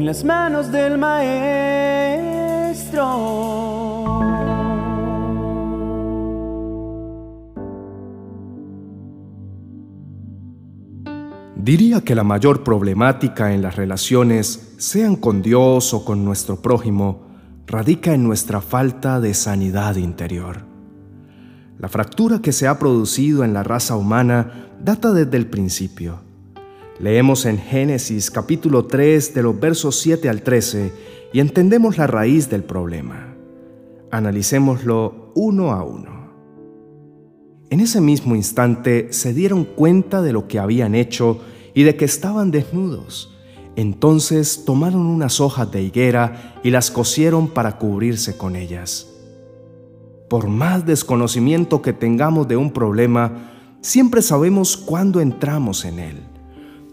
en las manos del Maestro. Diría que la mayor problemática en las relaciones, sean con Dios o con nuestro prójimo, radica en nuestra falta de sanidad interior. La fractura que se ha producido en la raza humana data desde el principio. Leemos en Génesis capítulo 3 de los versos 7 al 13 y entendemos la raíz del problema. Analicémoslo uno a uno. En ese mismo instante se dieron cuenta de lo que habían hecho y de que estaban desnudos. Entonces tomaron unas hojas de higuera y las cosieron para cubrirse con ellas. Por más desconocimiento que tengamos de un problema, siempre sabemos cuándo entramos en él.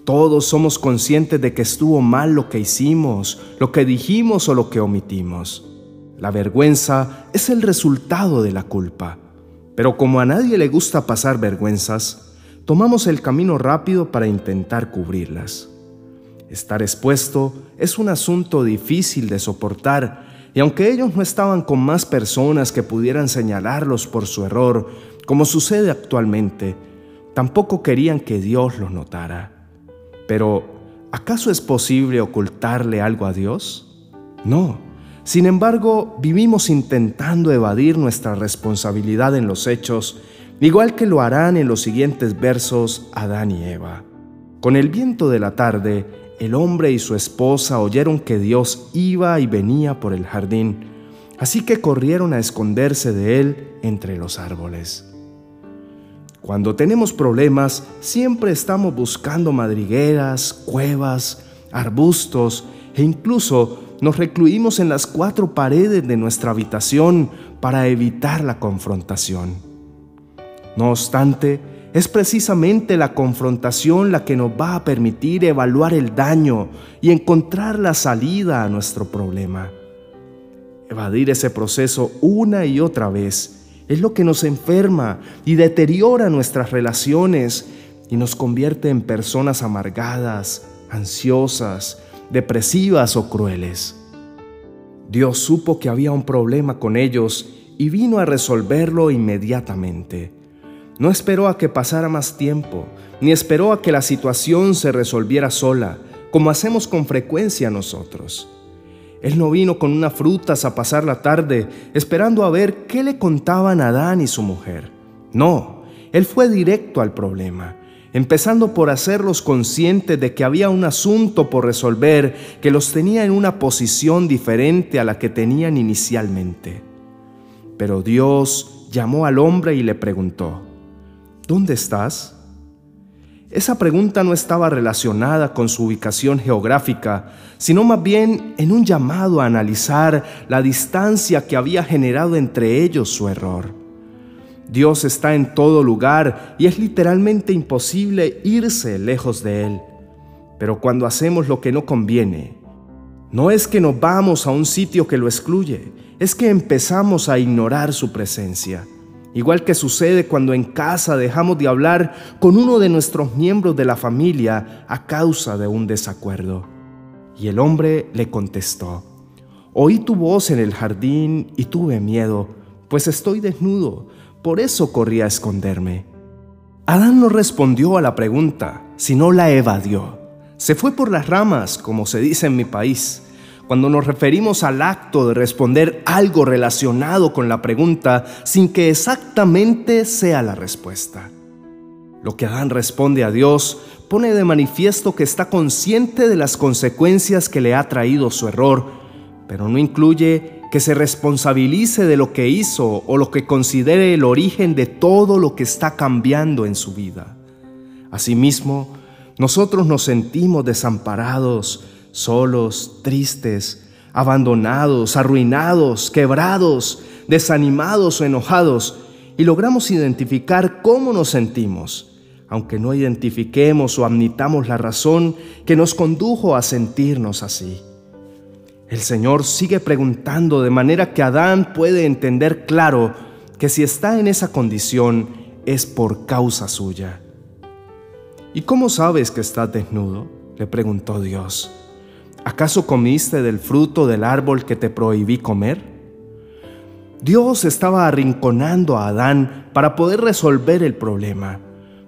Todos somos conscientes de que estuvo mal lo que hicimos, lo que dijimos o lo que omitimos. La vergüenza es el resultado de la culpa. Pero como a nadie le gusta pasar vergüenzas, tomamos el camino rápido para intentar cubrirlas. Estar expuesto es un asunto difícil de soportar y aunque ellos no estaban con más personas que pudieran señalarlos por su error, como sucede actualmente, tampoco querían que Dios los notara. Pero, ¿acaso es posible ocultarle algo a Dios? No. Sin embargo, vivimos intentando evadir nuestra responsabilidad en los hechos, igual que lo harán en los siguientes versos Adán y Eva. Con el viento de la tarde, el hombre y su esposa oyeron que Dios iba y venía por el jardín, así que corrieron a esconderse de él entre los árboles. Cuando tenemos problemas, siempre estamos buscando madrigueras, cuevas, arbustos e incluso nos recluimos en las cuatro paredes de nuestra habitación para evitar la confrontación. No obstante, es precisamente la confrontación la que nos va a permitir evaluar el daño y encontrar la salida a nuestro problema. Evadir ese proceso una y otra vez es lo que nos enferma y deteriora nuestras relaciones y nos convierte en personas amargadas, ansiosas, depresivas o crueles. Dios supo que había un problema con ellos y vino a resolverlo inmediatamente. No esperó a que pasara más tiempo, ni esperó a que la situación se resolviera sola, como hacemos con frecuencia nosotros. Él no vino con unas frutas a pasar la tarde esperando a ver qué le contaban Adán y su mujer. No, él fue directo al problema, empezando por hacerlos conscientes de que había un asunto por resolver que los tenía en una posición diferente a la que tenían inicialmente. Pero Dios llamó al hombre y le preguntó, ¿Dónde estás? Esa pregunta no estaba relacionada con su ubicación geográfica, sino más bien en un llamado a analizar la distancia que había generado entre ellos su error. Dios está en todo lugar y es literalmente imposible irse lejos de Él. Pero cuando hacemos lo que no conviene, no es que nos vamos a un sitio que lo excluye, es que empezamos a ignorar su presencia. Igual que sucede cuando en casa dejamos de hablar con uno de nuestros miembros de la familia a causa de un desacuerdo. Y el hombre le contestó, Oí tu voz en el jardín y tuve miedo, pues estoy desnudo, por eso corrí a esconderme. Adán no respondió a la pregunta, sino la evadió. Se fue por las ramas, como se dice en mi país, cuando nos referimos al acto de responder algo relacionado con la pregunta sin que exactamente sea la respuesta. Lo que Adán responde a Dios pone de manifiesto que está consciente de las consecuencias que le ha traído su error, pero no incluye que se responsabilice de lo que hizo o lo que considere el origen de todo lo que está cambiando en su vida. Asimismo, nosotros nos sentimos desamparados, solos, tristes, abandonados, arruinados, quebrados, desanimados o enojados, y logramos identificar cómo nos sentimos, aunque no identifiquemos o admitamos la razón que nos condujo a sentirnos así. El Señor sigue preguntando de manera que Adán puede entender claro que si está en esa condición es por causa suya. ¿Y cómo sabes que estás desnudo? le preguntó Dios. ¿Acaso comiste del fruto del árbol que te prohibí comer? Dios estaba arrinconando a Adán para poder resolver el problema,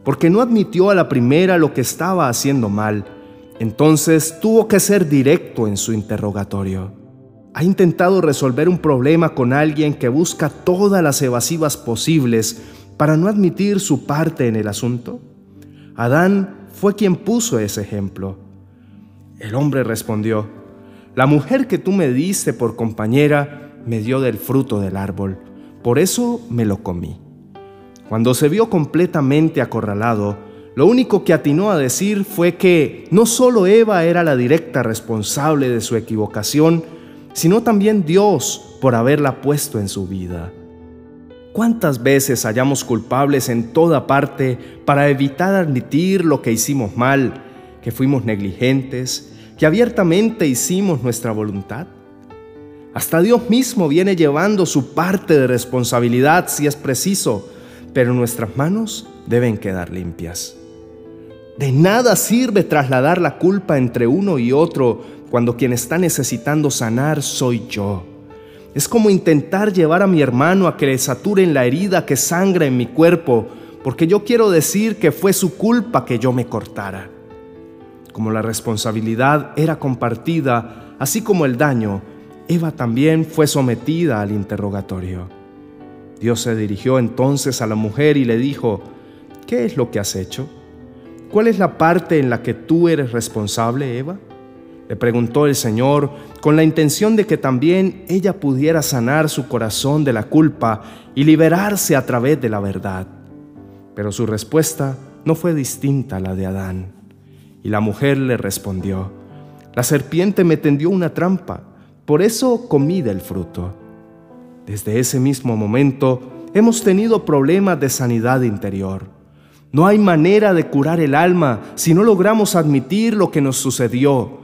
porque no admitió a la primera lo que estaba haciendo mal. Entonces tuvo que ser directo en su interrogatorio. ¿Ha intentado resolver un problema con alguien que busca todas las evasivas posibles para no admitir su parte en el asunto? Adán fue quien puso ese ejemplo. El hombre respondió, La mujer que tú me diste por compañera me dio del fruto del árbol, por eso me lo comí. Cuando se vio completamente acorralado, lo único que atinó a decir fue que no solo Eva era la directa responsable de su equivocación, sino también Dios por haberla puesto en su vida. ¿Cuántas veces hallamos culpables en toda parte para evitar admitir lo que hicimos mal, que fuimos negligentes, que abiertamente hicimos nuestra voluntad? Hasta Dios mismo viene llevando su parte de responsabilidad si es preciso, pero nuestras manos deben quedar limpias. De nada sirve trasladar la culpa entre uno y otro cuando quien está necesitando sanar soy yo. Es como intentar llevar a mi hermano a que le saturen la herida que sangra en mi cuerpo, porque yo quiero decir que fue su culpa que yo me cortara. Como la responsabilidad era compartida, así como el daño, Eva también fue sometida al interrogatorio. Dios se dirigió entonces a la mujer y le dijo, ¿qué es lo que has hecho? ¿Cuál es la parte en la que tú eres responsable, Eva? Le preguntó el Señor con la intención de que también ella pudiera sanar su corazón de la culpa y liberarse a través de la verdad. Pero su respuesta no fue distinta a la de Adán. Y la mujer le respondió, la serpiente me tendió una trampa, por eso comí del fruto. Desde ese mismo momento hemos tenido problemas de sanidad interior. No hay manera de curar el alma si no logramos admitir lo que nos sucedió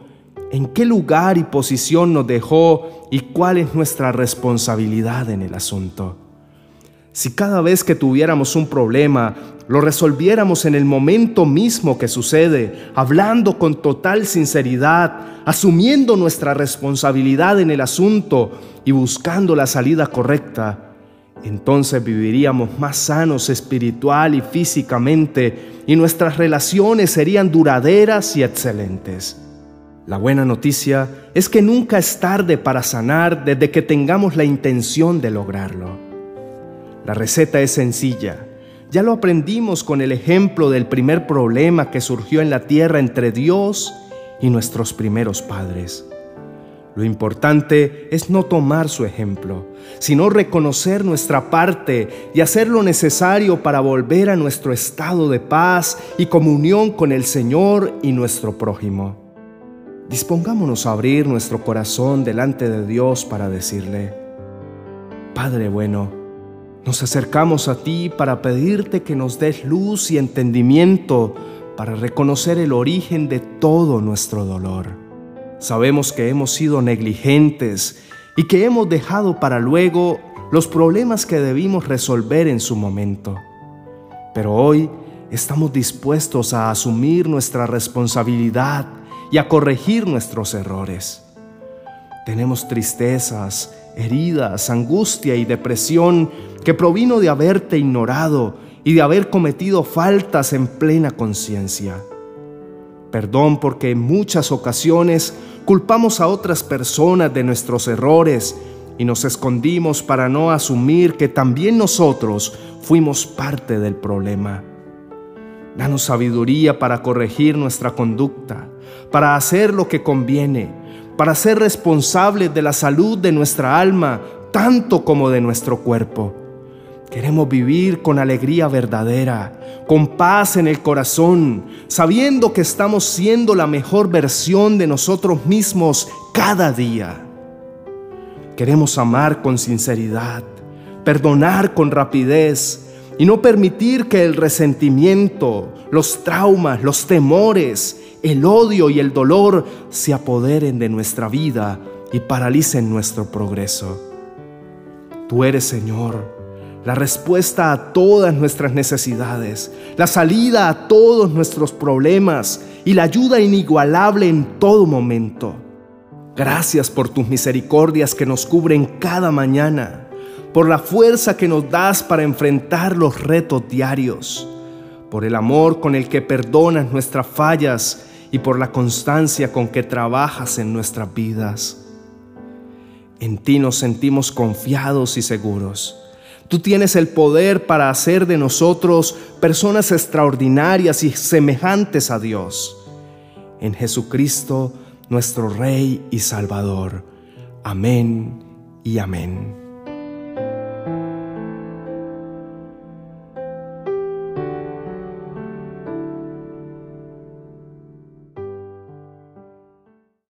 en qué lugar y posición nos dejó y cuál es nuestra responsabilidad en el asunto. Si cada vez que tuviéramos un problema lo resolviéramos en el momento mismo que sucede, hablando con total sinceridad, asumiendo nuestra responsabilidad en el asunto y buscando la salida correcta, entonces viviríamos más sanos espiritual y físicamente y nuestras relaciones serían duraderas y excelentes. La buena noticia es que nunca es tarde para sanar desde que tengamos la intención de lograrlo. La receta es sencilla. Ya lo aprendimos con el ejemplo del primer problema que surgió en la tierra entre Dios y nuestros primeros padres. Lo importante es no tomar su ejemplo, sino reconocer nuestra parte y hacer lo necesario para volver a nuestro estado de paz y comunión con el Señor y nuestro prójimo dispongámonos a abrir nuestro corazón delante de Dios para decirle, Padre bueno, nos acercamos a ti para pedirte que nos des luz y entendimiento para reconocer el origen de todo nuestro dolor. Sabemos que hemos sido negligentes y que hemos dejado para luego los problemas que debimos resolver en su momento. Pero hoy estamos dispuestos a asumir nuestra responsabilidad y a corregir nuestros errores. Tenemos tristezas, heridas, angustia y depresión que provino de haberte ignorado y de haber cometido faltas en plena conciencia. Perdón porque en muchas ocasiones culpamos a otras personas de nuestros errores y nos escondimos para no asumir que también nosotros fuimos parte del problema. Danos sabiduría para corregir nuestra conducta, para hacer lo que conviene, para ser responsables de la salud de nuestra alma, tanto como de nuestro cuerpo. Queremos vivir con alegría verdadera, con paz en el corazón, sabiendo que estamos siendo la mejor versión de nosotros mismos cada día. Queremos amar con sinceridad, perdonar con rapidez, y no permitir que el resentimiento, los traumas, los temores, el odio y el dolor se apoderen de nuestra vida y paralicen nuestro progreso. Tú eres, Señor, la respuesta a todas nuestras necesidades, la salida a todos nuestros problemas y la ayuda inigualable en todo momento. Gracias por tus misericordias que nos cubren cada mañana, por la fuerza que nos das para enfrentar los retos diarios, por el amor con el que perdonas nuestras fallas y por la constancia con que trabajas en nuestras vidas. En ti nos sentimos confiados y seguros. Tú tienes el poder para hacer de nosotros personas extraordinarias y semejantes a Dios. En Jesucristo, nuestro Rey y Salvador. Amén y amén.